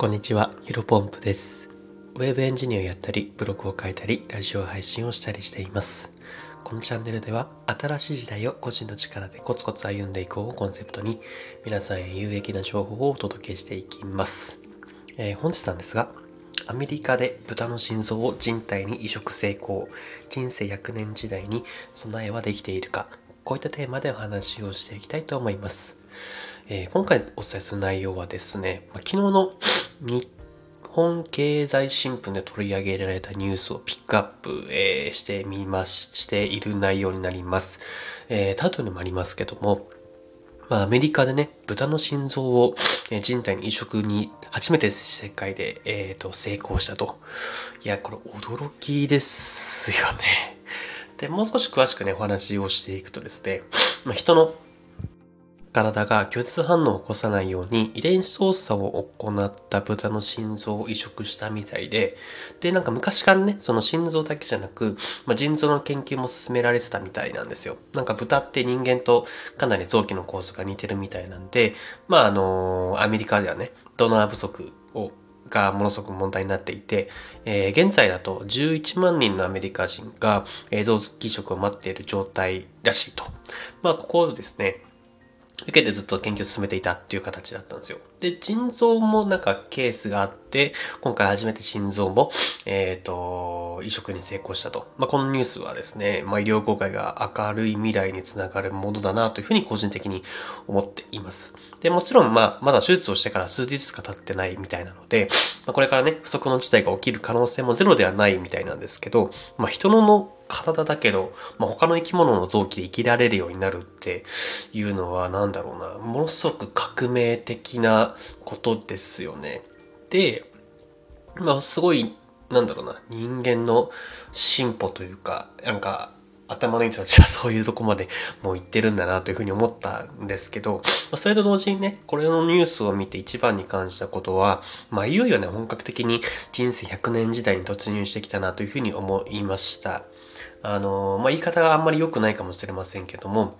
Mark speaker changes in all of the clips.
Speaker 1: こんにちは、ヒロポンプです。ウェブエンジニアをやったり、ブログを書いたり、ラジオ配信をしたりしています。このチャンネルでは、新しい時代を個人の力でコツコツ歩んでいこうをコンセプトに、皆さんへ有益な情報をお届けしていきます。えー本日なんですが、アメリカで豚の心臓を人体に移植成功、人生100年時代に備えはできているか、こういったテーマでお話をしていきたいと思います。えー今回お伝えする内容はですね、まあ昨日の日本経済新聞で取り上げられたニュースをピックアップ、えーしてみまし、している内容になります。えータイトルにもありますけども、まあ、アメリカでね、豚の心臓を人体に移植に初めて世界で、えーと成功したと。いや、これ驚きですよね。で、もう少し詳しくね、お話をしていくとですね、まあ、人の体が拒絶反応を起こさないように遺伝子操作を行った豚の心臓を移植したみたいで、で、なんか昔からね、その心臓だけじゃなく、まあ、腎臓の研究も進められてたみたいなんですよ。なんか豚って人間とかなり臓器の構造が似てるみたいなんで、まああのアメリカではね、ドナー不足をがものすごく問題になっていて、えー現在だと11万人のアメリカ人が、えー臓器移植を待っている状態らしいと。まあ、ここをですね、受けてずっと研究を進めていたっていう形だったんですよ。で、腎臓もなんかケースがあって、今回初めて心臓も、えっ、と、移植に成功したと。まあ、このニュースはですね、まあ、医療公開が明るい未来につながるものだなというふうに個人的に思っています。で、もちろん、まあ、まだ手術をしてから数日しか経ってないみたいなので、まあ、これからね、不測の事態が起きる可能性もゼロではないみたいなんですけど、まあ、人の体だけど、まあ、他の生き物の臓器で生きられるようになるっていうのはなんだろうな、ものすごく革命的なことですよね。で、まあ、すごい、なんだろうな、人間の進歩というか、なんか、頭のいい人たちは そういうとこまでもう行ってるんだなというふうに思ったんですけど、まあそれと同時にね、これのニュースを見て一番に感じたことは、まあいよいよね、本格的に人生100年時代に突入してきたなというふうに思いました。あの、まあ言い方があんまり良くないかもしれませんけども、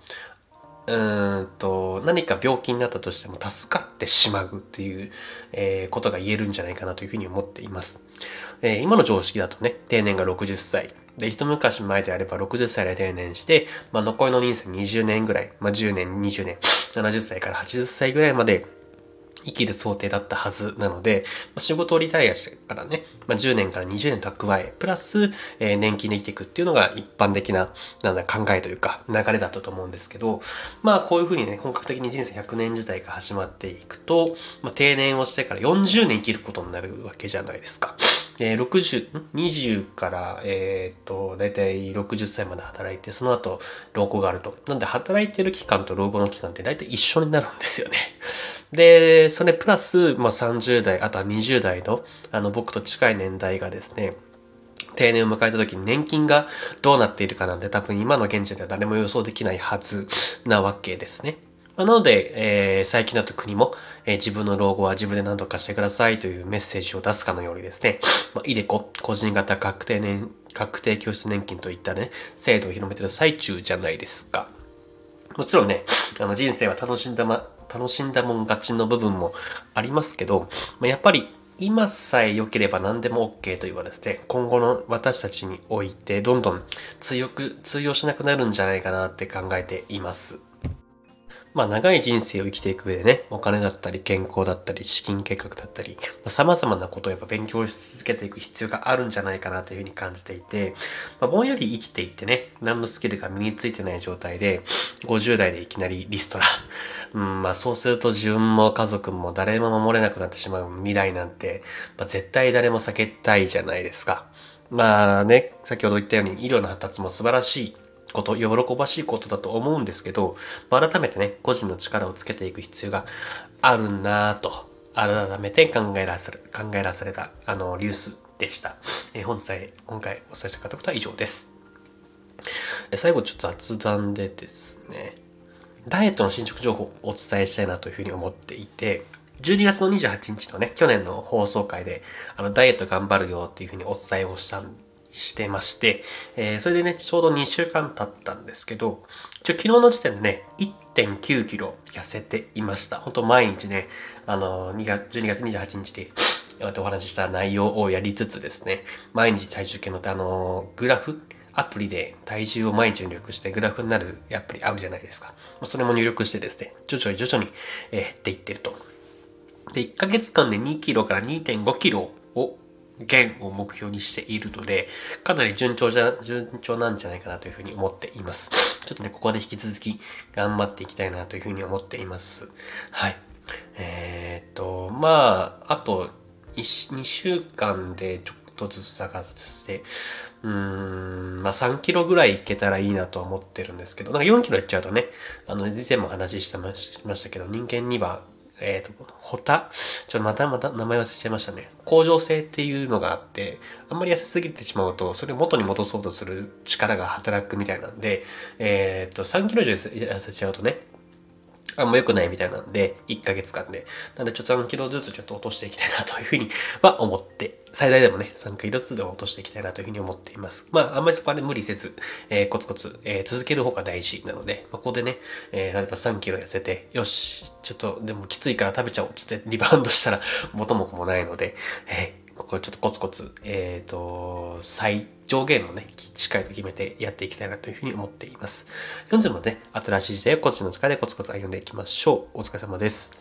Speaker 1: うんと、何か病気になったとしても助かってしまうっていう、えーことが言えるんじゃないかなというふうに思っています。えー今の常識だとね、定年が60歳。で、一昔前であれば60歳で定年して、まあ残りの人生20年ぐらい、まあ10年、20年、70歳から80歳ぐらいまで生きる想定だったはずなので、ま仕事をリタイアしてからね、まあ、10年から20年蓄え、プラス、えー年金で生きていくっていうのが一般的な、なんだ、考えというか、流れだったと思うんですけど、まあ、こういうふうにね、本格的に人生100年時代が始まっていくと、まあ、定年をしてから40年生きることになるわけじゃないですか。えー60、20から、えーっと、だいたい60歳まで働いて、その後、老後があると。なんで、働いてる期間と老後の期間ってだいたい一緒になるんですよね。で、それプラス、まあ、30代、あとは20代の、あの、僕と近い年代がですね、定年を迎えた時に年金がどうなっているかなんて多分今の現時点では誰も予想できないはずなわけですね。なので、えー最近だと国も、えー自分の老後は自分で何とかしてくださいというメッセージを出すかのようにですね、まあ、イデコ、個人型確定年、確定拠出年金といったね、制度を広めてる最中じゃないですか。もちろんね、あの人生は楽しんだま、楽しんだもん勝ちの部分もありますけど、まあ、やっぱり今さえ良ければ何でも OK というはですね、今後の私たちにおいてどんどん強く、通用しなくなるんじゃないかなって考えています。まあ長い人生を生きていく上でね、お金だったり健康だったり資金計画だったり、まあ、様々なことをやっぱ勉強し続けていく必要があるんじゃないかなというふうに感じていて、まあ、ぼんやり生きていってね、何のスキルが身についてない状態で、50代でいきなりリストラ。うん、まあそうすると自分も家族も誰も守れなくなってしまう未来なんて、まあ、絶対誰も避けたいじゃないですか。まあね、先ほど言ったように医療の発達も素晴らしいこと、喜ばしいことだと思うんですけど、改めてね、個人の力をつけていく必要があるなぁと、改めて考えらされ、考えらされた、あの、ニュースでした。えー本日、今回お伝えしたかったことは以上です。え最後ちょっと雑談でですね、ダイエットの進捗情報をお伝えしたいなというふうに思っていて、12月の28日のね、去年の放送回で、あの、ダイエット頑張るよっていうふうにお伝えをしたんしてまして、えーそれでね、ちょうど2週間経ったんですけど、一応昨日の時点でね、1.9キロ痩せていました。本当毎日ね、あの、2月、12月28日でお話しした内容をやりつつですね、毎日体重計のあの、グラフ、アプリで体重を毎日入力してグラフになるアプリあるじゃないですか。それも入力してですね、徐々に徐々に減っていってると。で、1ヶ月間で2キロから2.5キロを減を目標にしているので、かなり順調じゃ、順調なんじゃないかなというふうに思っています。ちょっとね、ここで引き続き頑張っていきたいなというふうに思っています。はい。えー、っと、まあ、あと1、2週間でちょっとずつ探して、うーん、まあ3キロぐらいいけたらいいなとは思ってるんですけど、なんか4キロいっちゃうとね、あの、以前も話してましたけど、人間にはえっ、と、ホタちょっとまたまた名前忘れちゃいましたね。向上性っていうのがあって、あんまり痩せすぎてしまうと、それを元に戻そうとする力が働くみたいなんで、えっ、と、3キロ以上痩せちゃうとね、あんま良くないみたいなんで、1ヶ月間で。なんでちょっと3キロずつちょっと落としていきたいなというふうに は思って、最大でもね、3キロずつで落としていきたいなというふうに思っています。まあ、あんまりそこはね、無理せず、えー、コツコツ、えー、続ける方が大事なので、まあ、ここでね、えー、例えば3キロ痩せて、よし、ちょっとでもきついから食べちゃおうつって リバウンドしたら元も子もないので、えー、ここちょっとコツコツ、えっ、ー、と、最上限もね、しっかりと決めてやっていきたいなというふうに思っています。本日もね、新しい時代をこっちの力でコツコツ歩んでいきましょう。お疲れ様です。